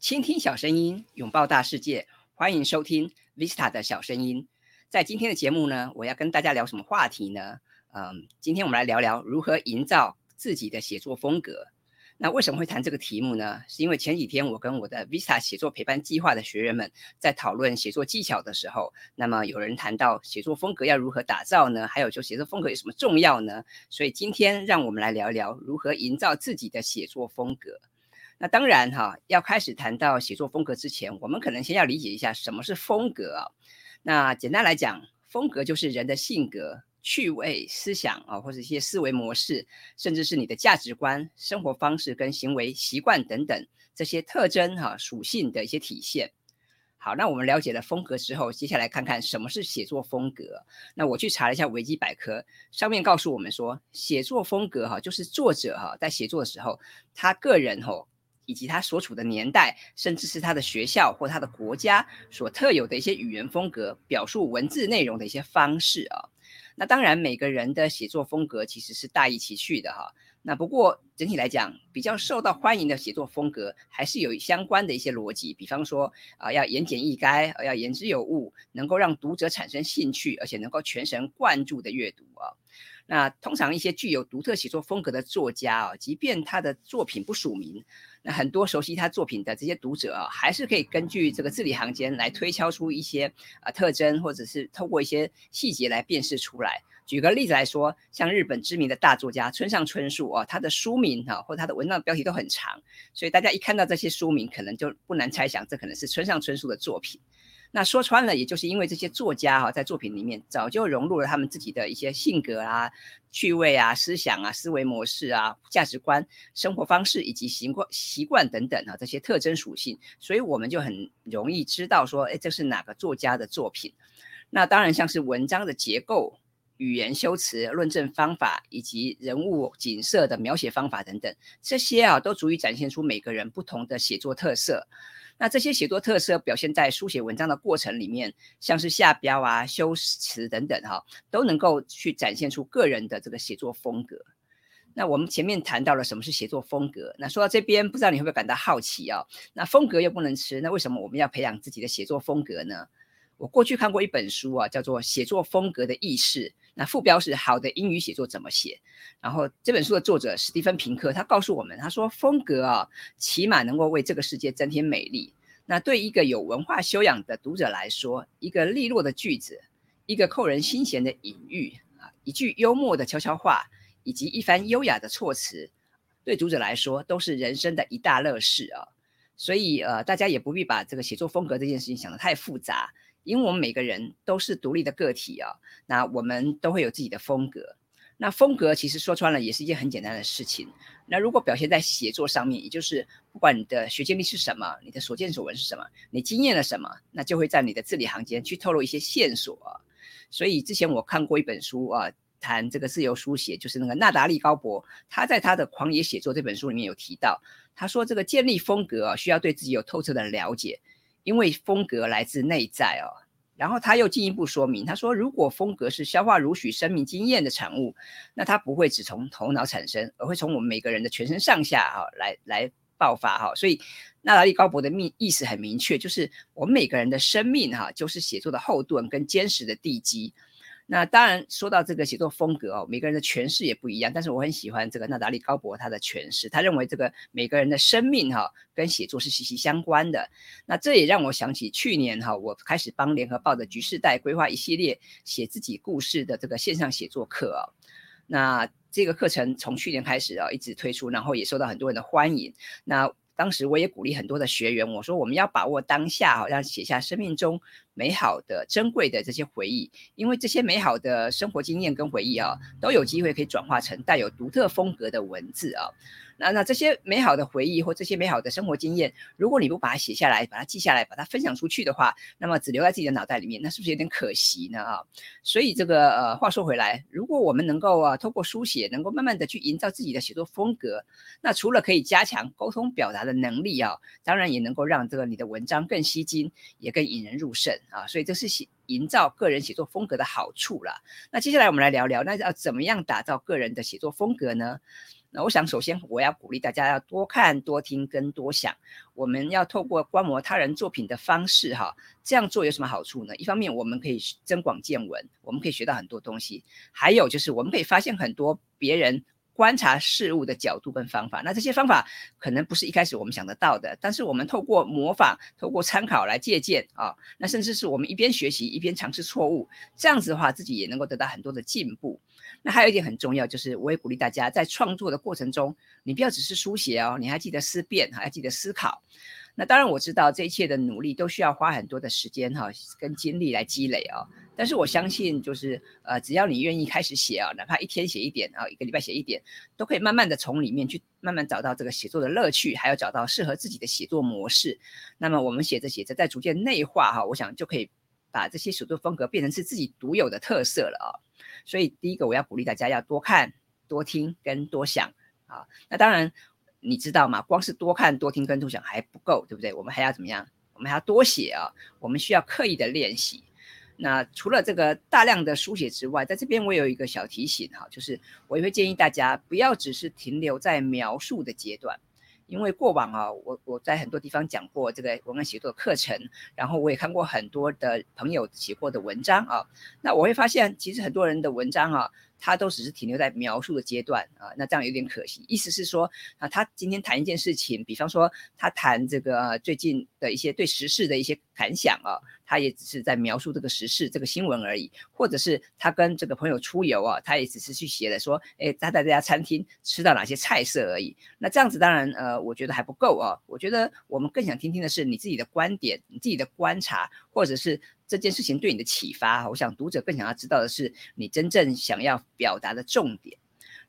倾听小声音，拥抱大世界，欢迎收听 Vista 的小声音。在今天的节目呢，我要跟大家聊什么话题呢？嗯，今天我们来聊聊如何营造自己的写作风格。那为什么会谈这个题目呢？是因为前几天我跟我的 Vista 写作陪伴计划的学员们在讨论写作技巧的时候，那么有人谈到写作风格要如何打造呢？还有就写作风格有什么重要呢？所以今天让我们来聊聊如何营造自己的写作风格。那当然哈，要开始谈到写作风格之前，我们可能先要理解一下什么是风格啊。那简单来讲，风格就是人的性格。趣味思想啊，或者一些思维模式，甚至是你的价值观、生活方式跟行为习惯等等这些特征哈属性的一些体现。好，那我们了解了风格之后，接下来看看什么是写作风格。那我去查了一下维基百科，上面告诉我们说，写作风格哈就是作者哈在写作的时候，他个人吼以及他所处的年代，甚至是他的学校或他的国家所特有的一些语言风格，表述文字内容的一些方式啊。那当然，每个人的写作风格其实是大异其趣的哈。那不过整体来讲，比较受到欢迎的写作风格，还是有相关的一些逻辑。比方说啊，要言简意赅，要言之有物，能够让读者产生兴趣，而且能够全神贯注的阅读啊。那通常一些具有独特写作风格的作家啊，即便他的作品不署名，那很多熟悉他作品的这些读者啊，还是可以根据这个字里行间来推敲出一些啊特征，或者是透过一些细节来辨识出来。举个例子来说，像日本知名的大作家村上春树啊，他的书名哈或他的文章标题都很长，所以大家一看到这些书名，可能就不难猜想，这可能是村上春树的作品。那说穿了，也就是因为这些作家哈，在作品里面早就融入了他们自己的一些性格啊、趣味啊、思想啊、思维模式啊、价值观、生活方式以及习惯习惯等等啊这些特征属性，所以我们就很容易知道说，哎，这是哪个作家的作品。那当然，像是文章的结构、语言修辞、论证方法以及人物景色的描写方法等等，这些啊，都足以展现出每个人不同的写作特色。那这些写作特色表现在书写文章的过程里面，像是下标啊、修辞等等哈，都能够去展现出个人的这个写作风格。那我们前面谈到了什么是写作风格，那说到这边，不知道你会不会感到好奇啊？那风格又不能吃，那为什么我们要培养自己的写作风格呢？我过去看过一本书啊，叫做《写作风格的意识》，那副标是“好的英语写作怎么写”。然后这本书的作者史蒂芬平克他告诉我们，他说风格啊，起码能够为这个世界增添美丽。那对一个有文化修养的读者来说，一个利落的句子，一个扣人心弦的隐喻啊，一句幽默的悄悄话，以及一番优雅的措辞，对读者来说都是人生的一大乐事啊。所以呃，大家也不必把这个写作风格这件事情想得太复杂。因为我们每个人都是独立的个体啊，那我们都会有自己的风格。那风格其实说穿了也是一件很简单的事情。那如果表现在写作上面，也就是不管你的学经历是什么，你的所见所闻是什么，你经验了什么，那就会在你的字里行间去透露一些线索。所以之前我看过一本书啊，谈这个自由书写，就是那个纳达利高博，他在他的《狂野写作》这本书里面有提到，他说这个建立风格啊，需要对自己有透彻的了解。因为风格来自内在哦，然后他又进一步说明，他说如果风格是消化如许生命经验的产物，那它不会只从头脑产生，而会从我们每个人的全身上下哈来来爆发哈。所以纳达利高博的命意思很明确，就是我们每个人的生命哈，就是写作的后盾跟坚实的地基。那当然，说到这个写作风格哦，每个人的诠释也不一样。但是我很喜欢这个纳达利高博他的诠释，他认为这个每个人的生命哈跟写作是息息相关的。那这也让我想起去年哈，我开始帮联合报的局势代规划一系列写自己故事的这个线上写作课哦。那这个课程从去年开始啊，一直推出，然后也受到很多人的欢迎。那当时我也鼓励很多的学员，我说我们要把握当下，好像写下生命中美好的、珍贵的这些回忆，因为这些美好的生活经验跟回忆啊，都有机会可以转化成带有独特风格的文字啊。那那这些美好的回忆或这些美好的生活经验，如果你不把它写下来，把它记下来，把它分享出去的话，那么只留在自己的脑袋里面，那是不是有点可惜呢？啊，所以这个呃，话说回来，如果我们能够啊，透过书写，能够慢慢的去营造自己的写作风格，那除了可以加强沟通表达的的能力啊，当然也能够让这个你的文章更吸睛，也更引人入胜啊。所以这是写营造个人写作风格的好处了。那接下来我们来聊聊，那要怎么样打造个人的写作风格呢？那我想，首先我要鼓励大家要多看、多听跟多想。我们要透过观摩他人作品的方式，哈，这样做有什么好处呢？一方面，我们可以增广见闻，我们可以学到很多东西；还有就是，我们可以发现很多别人。观察事物的角度跟方法，那这些方法可能不是一开始我们想得到的，但是我们透过模仿、透过参考来借鉴啊，那甚至是我们一边学习一边尝试错误，这样子的话，自己也能够得到很多的进步。那还有一点很重要，就是我也鼓励大家在创作的过程中，你不要只是书写哦，你还记得思辨，还要记得思考。那当然我知道这一切的努力都需要花很多的时间哈，跟精力来积累啊。但是我相信，就是呃，只要你愿意开始写啊，哪怕一天写一点啊，一个礼拜写一点，都可以慢慢的从里面去慢慢找到这个写作的乐趣，还有找到适合自己的写作模式。那么我们写着写着，再逐渐内化哈，我想就可以把这些写作风格变成是自己独有的特色了啊。所以第一个我要鼓励大家要多看、多听跟多想啊。那当然你知道吗？光是多看、多听跟多想还不够，对不对？我们还要怎么样？我们还要多写啊。我们需要刻意的练习。那除了这个大量的书写之外，在这边我有一个小提醒哈，就是我也会建议大家不要只是停留在描述的阶段，因为过往啊，我我在很多地方讲过这个文案写作的课程，然后我也看过很多的朋友写过的文章啊，那我会发现其实很多人的文章啊。他都只是停留在描述的阶段啊，那这样有点可惜。意思是说啊，他今天谈一件事情，比方说他谈这个最近的一些对时事的一些感想啊，他也只是在描述这个时事、这个新闻而已。或者是他跟这个朋友出游啊，他也只是去写了说，哎，他在这家餐厅吃到哪些菜色而已。那这样子当然呃，我觉得还不够啊。我觉得我们更想听听的是你自己的观点、你自己的观察，或者是。这件事情对你的启发，我想读者更想要知道的是你真正想要表达的重点。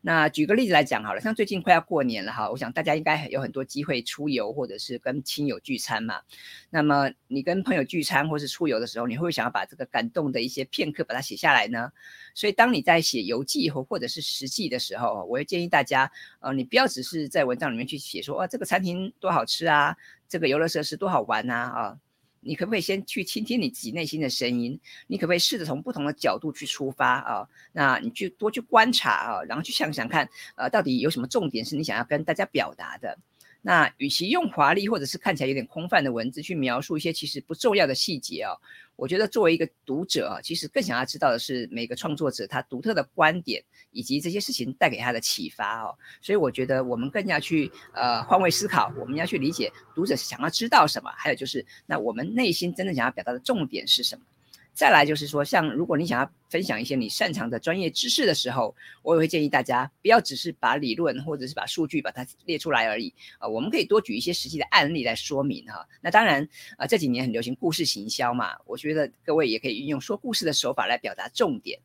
那举个例子来讲好了，像最近快要过年了哈，我想大家应该有很多机会出游或者是跟亲友聚餐嘛。那么你跟朋友聚餐或是出游的时候，你会不会想要把这个感动的一些片刻把它写下来呢？所以当你在写游记或或者是实记的时候，我会建议大家，呃，你不要只是在文章里面去写说，哇，这个餐厅多好吃啊，这个游乐设施多好玩啊，啊。你可不可以先去倾听你自己内心的声音？你可不可以试着从不同的角度去出发啊？那你去多去观察啊，然后去想想看，呃，到底有什么重点是你想要跟大家表达的？那与其用华丽或者是看起来有点空泛的文字去描述一些其实不重要的细节啊，我觉得作为一个读者啊，其实更想要知道的是每个创作者他独特的观点以及这些事情带给他的启发哦。所以我觉得我们更要去呃换位思考，我们要去理解读者想要知道什么，还有就是那我们内心真正想要表达的重点是什么。再来就是说，像如果你想要分享一些你擅长的专业知识的时候，我也会建议大家不要只是把理论或者是把数据把它列出来而已啊，我们可以多举一些实际的案例来说明哈。那当然啊，这几年很流行故事行销嘛，我觉得各位也可以运用说故事的手法来表达重点。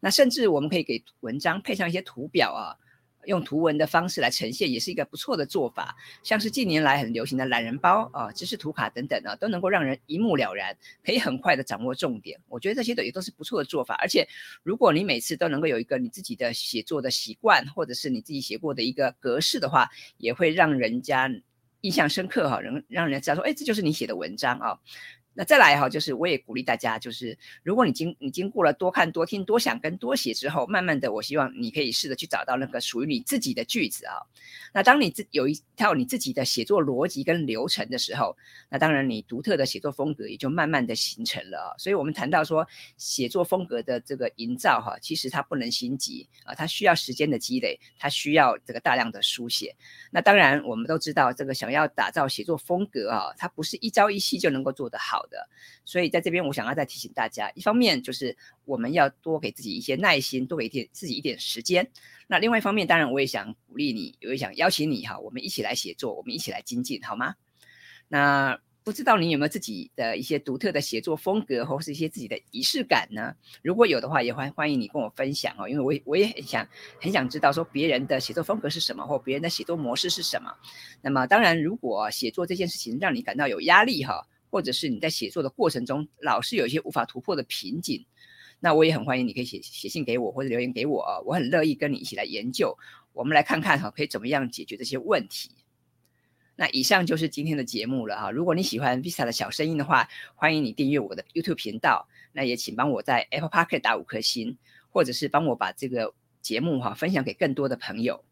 那甚至我们可以给文章配上一些图表啊。用图文的方式来呈现，也是一个不错的做法。像是近年来很流行的懒人包啊、知识图卡等等啊，都能够让人一目了然，可以很快的掌握重点。我觉得这些都也都是不错的做法。而且，如果你每次都能够有一个你自己的写作的习惯，或者是你自己写过的一个格式的话，也会让人家印象深刻哈，能让人家知道说，哎，这就是你写的文章啊。那再来哈，就是我也鼓励大家，就是如果你经你经过了多看多听多想跟多写之后，慢慢的，我希望你可以试着去找到那个属于你自己的句子啊。那当你自有一套你自己的写作逻辑跟流程的时候，那当然你独特的写作风格也就慢慢的形成了。所以我们谈到说写作风格的这个营造哈，其实它不能心急啊，它需要时间的积累，它需要这个大量的书写。那当然我们都知道，这个想要打造写作风格啊，它不是一朝一夕就能够做得好。好的，所以在这边我想要再提醒大家，一方面就是我们要多给自己一些耐心，多给点自己一点时间。那另外一方面，当然我也想鼓励你，我也想邀请你哈，我们一起来写作，我们一起来精进，好吗？那不知道你有没有自己的一些独特的写作风格，或是一些自己的仪式感呢？如果有的话，也欢欢迎你跟我分享哦，因为我我也很想很想知道说别人的写作风格是什么，或别人的写作模式是什么。那么当然，如果写作这件事情让你感到有压力哈。或者是你在写作的过程中，老是有一些无法突破的瓶颈，那我也很欢迎你可以写写信给我或者留言给我，我很乐意跟你一起来研究，我们来看看哈，可以怎么样解决这些问题。那以上就是今天的节目了哈，如果你喜欢 Visa 的小声音的话，欢迎你订阅我的 YouTube 频道，那也请帮我在 Apple Park 打五颗星，或者是帮我把这个节目哈分享给更多的朋友。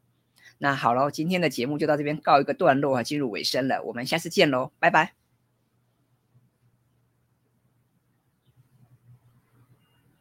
那好了，今天的节目就到这边告一个段落啊，进入尾声了。我们下次见喽，拜拜。